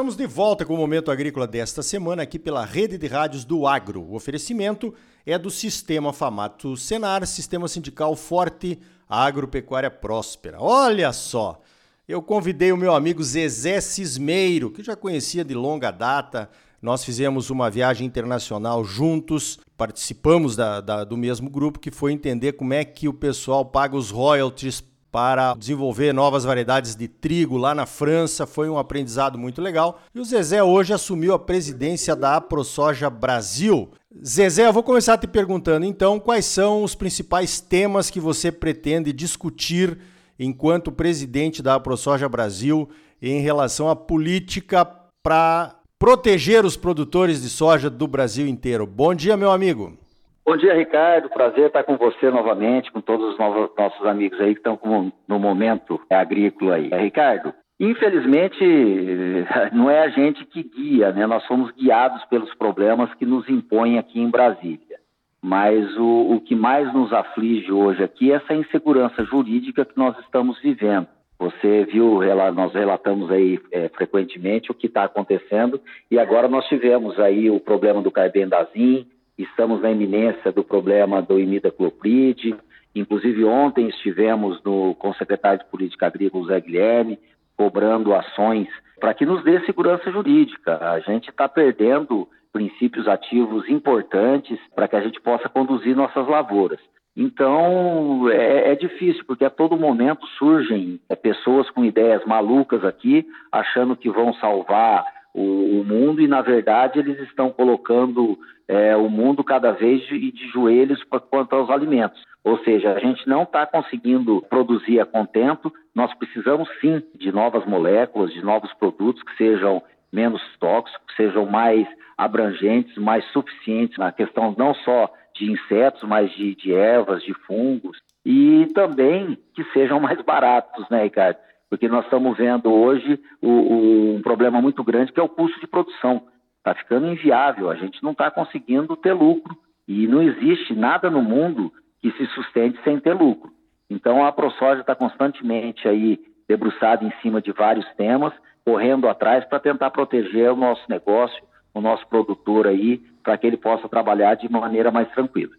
estamos de volta com o Momento Agrícola desta semana aqui pela Rede de Rádios do Agro. O oferecimento é do Sistema Famato Senar, Sistema Sindical Forte, Agropecuária Próspera. Olha só, eu convidei o meu amigo Zezé Cismeiro, que já conhecia de longa data. Nós fizemos uma viagem internacional juntos, participamos da, da, do mesmo grupo, que foi entender como é que o pessoal paga os royalties para desenvolver novas variedades de trigo lá na França. Foi um aprendizado muito legal. E o Zezé hoje assumiu a presidência da AproSoja Brasil. Zezé, eu vou começar te perguntando então quais são os principais temas que você pretende discutir enquanto presidente da AproSoja Brasil em relação à política para proteger os produtores de soja do Brasil inteiro. Bom dia, meu amigo. Bom dia, Ricardo. Prazer estar com você novamente, com todos os novos, nossos amigos aí que estão no momento agrícola aí. Ricardo, infelizmente não é a gente que guia, né? Nós somos guiados pelos problemas que nos impõem aqui em Brasília. Mas o, o que mais nos aflige hoje aqui é essa insegurança jurídica que nós estamos vivendo. Você viu, nós relatamos aí é, frequentemente o que está acontecendo e agora nós tivemos aí o problema do carbendazim, estamos na iminência do problema do imidacloprid, inclusive ontem estivemos no, com o secretário de Política Agrícola, Zé Guilherme, cobrando ações para que nos dê segurança jurídica. A gente está perdendo princípios ativos importantes para que a gente possa conduzir nossas lavouras. Então é, é, difícil, porque a todo momento surgem é, pessoas com ideias malucas aqui, achando que vão salvar o, o mundo e, na verdade, eles estão colocando é, o mundo cada vez de, de joelhos quanto aos alimentos. Ou seja, a gente não está conseguindo produzir a contento, nós precisamos sim de novas moléculas, de novos produtos que sejam menos tóxicos, sejam mais abrangentes, mais suficientes na questão não só de insetos, mas de, de ervas, de fungos, e também que sejam mais baratos, né, Ricardo? Porque nós estamos vendo hoje o, o, um problema muito grande que é o custo de produção. Está ficando inviável, a gente não está conseguindo ter lucro. E não existe nada no mundo que se sustente sem ter lucro. Então a ProSoja está constantemente aí debruçada em cima de vários temas, correndo atrás para tentar proteger o nosso negócio, o nosso produtor aí, para que ele possa trabalhar de maneira mais tranquila.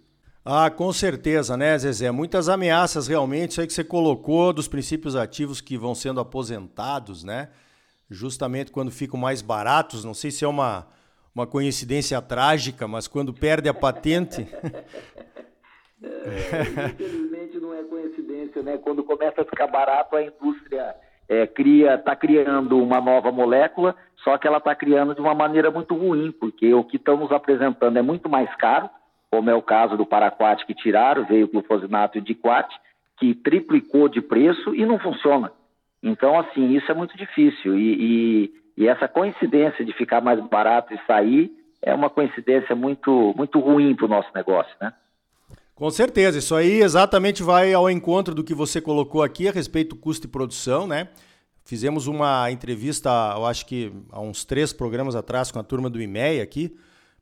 Ah, com certeza, né, Zezé? Muitas ameaças realmente, isso aí que você colocou dos princípios ativos que vão sendo aposentados, né? justamente quando ficam mais baratos. Não sei se é uma, uma coincidência trágica, mas quando perde a patente. é, infelizmente não é coincidência, né? Quando começa a ficar barato, a indústria é, cria, está criando uma nova molécula, só que ela está criando de uma maneira muito ruim, porque o que estão nos apresentando é muito mais caro, como é o caso do Paraquat que tiraram, veio o glufosinato e diquat, que triplicou de preço e não funciona. Então, assim, isso é muito difícil. E, e, e, essa coincidência de ficar mais barato e sair é uma coincidência muito, muito ruim para o nosso negócio, né? Com certeza, isso aí exatamente vai ao encontro do que você colocou aqui a respeito do custo de produção, né? Fizemos uma entrevista, eu acho que há uns três programas atrás, com a turma do IMEA aqui,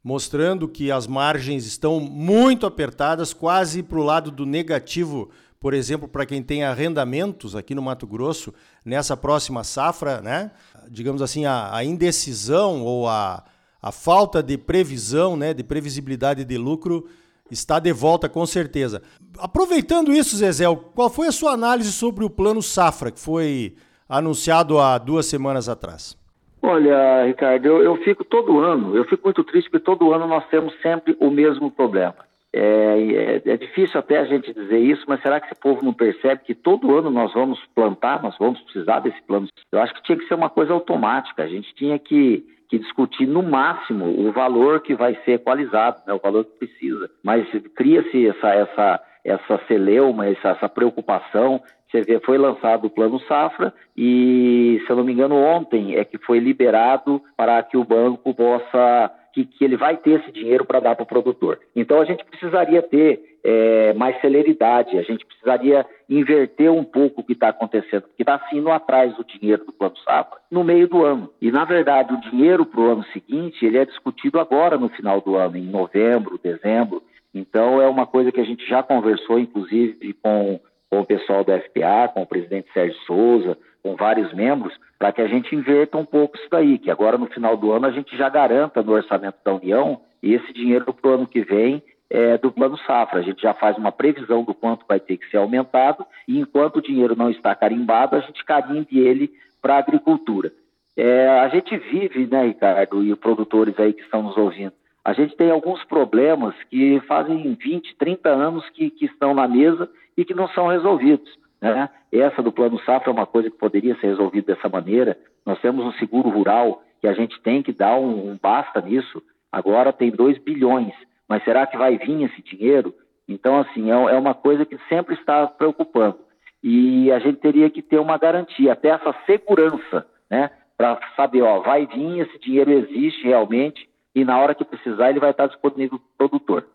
mostrando que as margens estão muito apertadas, quase para o lado do negativo por exemplo, para quem tem arrendamentos aqui no Mato Grosso, nessa próxima safra, né? digamos assim, a, a indecisão ou a, a falta de previsão, né, de previsibilidade de lucro está de volta com certeza. Aproveitando isso, Zezé, qual foi a sua análise sobre o plano safra que foi anunciado há duas semanas atrás? Olha, Ricardo, eu, eu fico todo ano, eu fico muito triste porque todo ano nós temos sempre o mesmo problema. É, é, é, difícil até a gente dizer isso, mas será que esse povo não percebe que todo ano nós vamos plantar, nós vamos precisar desse plano? Eu acho que tinha que ser uma coisa automática, a gente tinha que, que discutir no máximo o valor que vai ser equalizado, né, o valor que precisa. Mas cria-se essa, essa, essa celeuma, essa, essa preocupação. Você vê, foi lançado o Plano Safra e, se eu não me engano, ontem é que foi liberado para que o banco possa que, que ele vai ter esse dinheiro para dar para o produtor. Então a gente precisaria ter é, mais celeridade, a gente precisaria inverter um pouco o que está acontecendo, porque está indo atrás do dinheiro do Plano Safra no meio do ano. E, na verdade, o dinheiro para o ano seguinte ele é discutido agora no final do ano, em novembro, dezembro. Então é uma coisa que a gente já conversou, inclusive, com com o pessoal do FPA, com o presidente Sérgio Souza, com vários membros, para que a gente inverta um pouco isso daí, que agora no final do ano a gente já garanta no orçamento da União esse dinheiro para o ano que vem é, do Plano Safra. A gente já faz uma previsão do quanto vai ter que ser aumentado e enquanto o dinheiro não está carimbado, a gente carimbe ele para a agricultura. É, a gente vive, né, Ricardo, e os produtores aí que estão nos ouvindo, a gente tem alguns problemas que fazem 20, 30 anos que, que estão na mesa e que não são resolvidos. Né? Essa do Plano Safra é uma coisa que poderia ser resolvida dessa maneira. Nós temos um seguro rural que a gente tem que dar um, um basta nisso. Agora tem 2 bilhões, mas será que vai vir esse dinheiro? Então, assim, é, é uma coisa que sempre está preocupando. E a gente teria que ter uma garantia, até essa segurança, né? Para saber, ó, vai vir, esse dinheiro existe realmente, e na hora que precisar ele vai estar disponível para o produtor.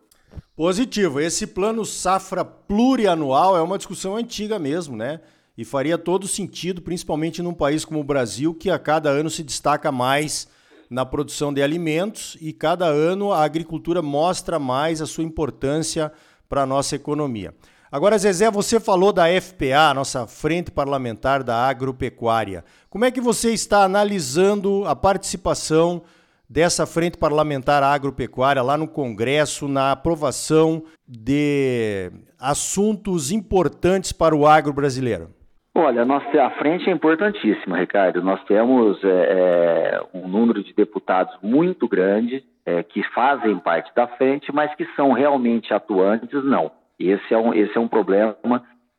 Positivo. Esse plano safra plurianual é uma discussão antiga mesmo, né? E faria todo sentido, principalmente num país como o Brasil, que a cada ano se destaca mais na produção de alimentos e cada ano a agricultura mostra mais a sua importância para a nossa economia. Agora, Zezé, você falou da FPA, nossa Frente Parlamentar da Agropecuária. Como é que você está analisando a participação dessa frente parlamentar agropecuária lá no Congresso na aprovação de assuntos importantes para o agro brasileiro? Olha, nós, a frente é importantíssima, Ricardo. Nós temos é, é, um número de deputados muito grande é, que fazem parte da frente, mas que são realmente atuantes, não. Esse é um, esse é um problema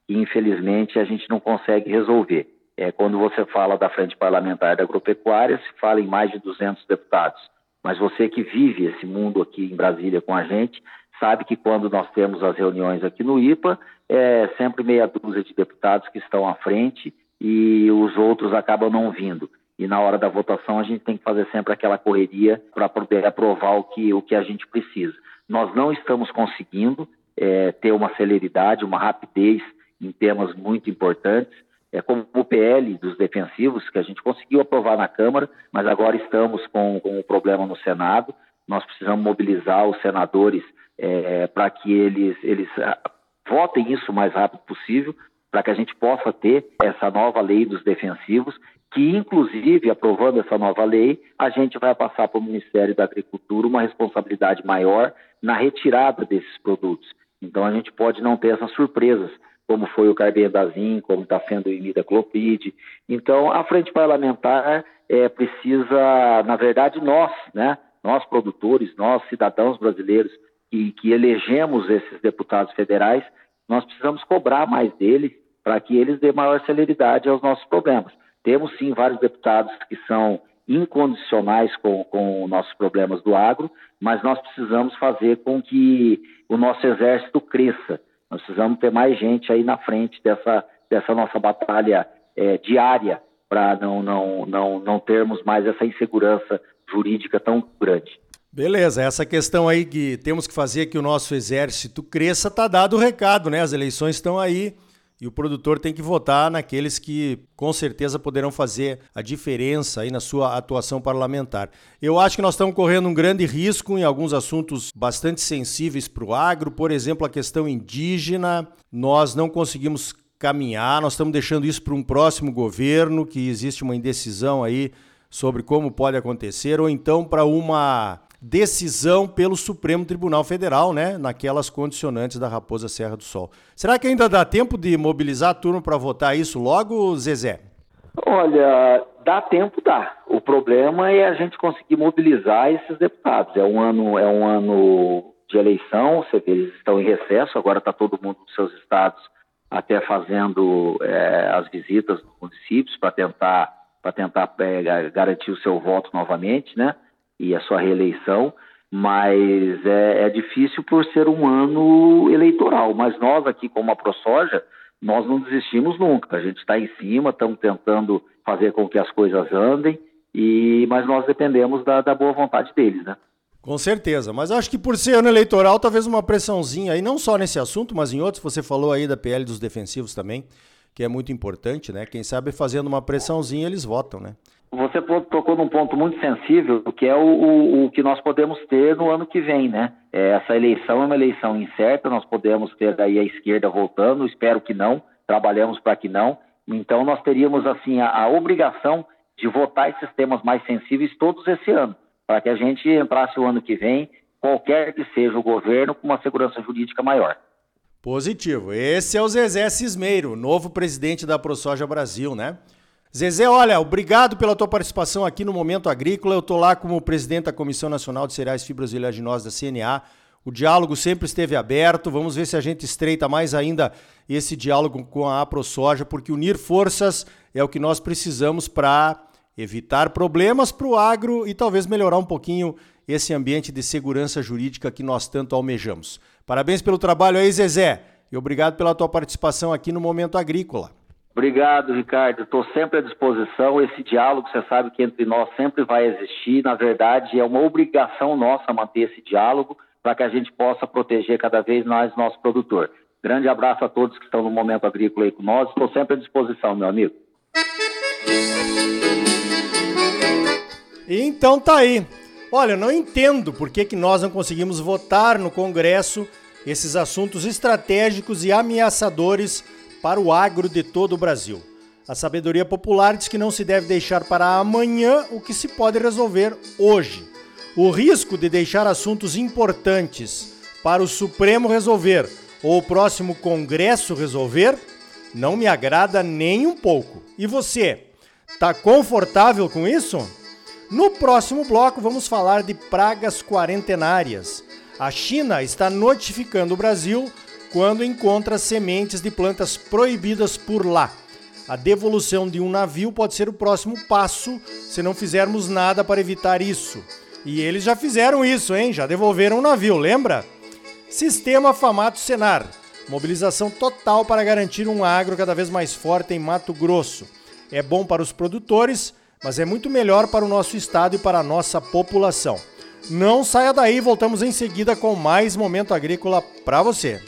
que, infelizmente, a gente não consegue resolver. É, quando você fala da Frente Parlamentar da Agropecuária, se fala em mais de 200 deputados. Mas você que vive esse mundo aqui em Brasília com a gente, sabe que quando nós temos as reuniões aqui no IPA, é sempre meia dúzia de deputados que estão à frente e os outros acabam não vindo. E na hora da votação a gente tem que fazer sempre aquela correria para poder aprovar o que, o que a gente precisa. Nós não estamos conseguindo é, ter uma celeridade, uma rapidez em temas muito importantes é, como o PL dos defensivos, que a gente conseguiu aprovar na Câmara, mas agora estamos com, com um problema no Senado. Nós precisamos mobilizar os senadores é, para que eles, eles ah, votem isso o mais rápido possível, para que a gente possa ter essa nova lei dos defensivos, que inclusive, aprovando essa nova lei, a gente vai passar para o Ministério da Agricultura uma responsabilidade maior na retirada desses produtos. Então a gente pode não ter essas surpresas como foi o carbendazim, como está sendo o imidacloprid. Então, a frente parlamentar é, precisa, na verdade, nós, né, nós produtores, nós cidadãos brasileiros que, que elegemos esses deputados federais, nós precisamos cobrar mais deles para que eles dêem maior celeridade aos nossos problemas. Temos sim vários deputados que são incondicionais com, com nossos problemas do agro, mas nós precisamos fazer com que o nosso exército cresça. Nós precisamos ter mais gente aí na frente dessa, dessa nossa batalha é, diária para não, não, não, não termos mais essa insegurança jurídica tão grande. Beleza, essa questão aí que temos que fazer que o nosso exército cresça, tá dado o recado, né? As eleições estão aí. E o produtor tem que votar naqueles que com certeza poderão fazer a diferença aí na sua atuação parlamentar. Eu acho que nós estamos correndo um grande risco em alguns assuntos bastante sensíveis para o agro, por exemplo, a questão indígena. Nós não conseguimos caminhar, nós estamos deixando isso para um próximo governo, que existe uma indecisão aí sobre como pode acontecer, ou então para uma decisão pelo Supremo Tribunal Federal, né, naquelas condicionantes da Raposa Serra do Sol. Será que ainda dá tempo de mobilizar a turma para votar isso logo, Zezé? Olha, dá tempo, dá. O problema é a gente conseguir mobilizar esses deputados. É um ano, é um ano de eleição, você vê, eles estão em recesso, agora está todo mundo nos seus estados até fazendo é, as visitas nos municípios para tentar, para tentar é, garantir o seu voto novamente, né? E a sua reeleição, mas é, é, difícil por ser um ano eleitoral. Mas nós aqui, como a ProSoja, nós não desistimos nunca. A gente está em cima, estamos tentando fazer com que as coisas andem, e mas nós dependemos da, da boa vontade deles, né? Com certeza, mas acho que por ser ano eleitoral, talvez uma pressãozinha aí, não só nesse assunto, mas em outros, você falou aí da PL dos defensivos também, que é muito importante, né? Quem sabe fazendo uma pressãozinha eles votam, né? Você tocou num ponto muito sensível, que é o, o, o que nós podemos ter no ano que vem, né? É, essa eleição é uma eleição incerta, nós podemos ter aí a esquerda voltando, espero que não, trabalhamos para que não. Então nós teríamos assim a, a obrigação de votar esses temas mais sensíveis todos esse ano, para que a gente entrasse o ano que vem, qualquer que seja o governo, com uma segurança jurídica maior. Positivo. Esse é o Zezé Cismeiro, novo presidente da ProSoja Brasil, né? Zezé, olha, obrigado pela tua participação aqui no Momento Agrícola. Eu estou lá como presidente da Comissão Nacional de Cereais, Fibras e Oleaginosas da CNA. O diálogo sempre esteve aberto. Vamos ver se a gente estreita mais ainda esse diálogo com a AproSoja, porque unir forças é o que nós precisamos para evitar problemas para o agro e talvez melhorar um pouquinho esse ambiente de segurança jurídica que nós tanto almejamos. Parabéns pelo trabalho aí, Zezé, e obrigado pela tua participação aqui no Momento Agrícola. Obrigado, Ricardo. Estou sempre à disposição. Esse diálogo, você sabe que entre nós sempre vai existir. Na verdade, é uma obrigação nossa manter esse diálogo para que a gente possa proteger cada vez mais nosso produtor. Grande abraço a todos que estão no Momento Agrícola aí com nós. Estou sempre à disposição, meu amigo. Então tá aí. Olha, não entendo por que, que nós não conseguimos votar no Congresso esses assuntos estratégicos e ameaçadores para o agro de todo o Brasil. A sabedoria popular diz que não se deve deixar para amanhã o que se pode resolver hoje. O risco de deixar assuntos importantes para o Supremo resolver ou o próximo Congresso resolver não me agrada nem um pouco. E você, tá confortável com isso? No próximo bloco, vamos falar de pragas quarentenárias. A China está notificando o Brasil quando encontra sementes de plantas proibidas por lá. A devolução de um navio pode ser o próximo passo se não fizermos nada para evitar isso. E eles já fizeram isso, hein? Já devolveram o navio, lembra? Sistema Famato Senar. Mobilização total para garantir um agro cada vez mais forte em Mato Grosso. É bom para os produtores mas é muito melhor para o nosso estado e para a nossa população. Não saia daí, voltamos em seguida com mais momento agrícola para você.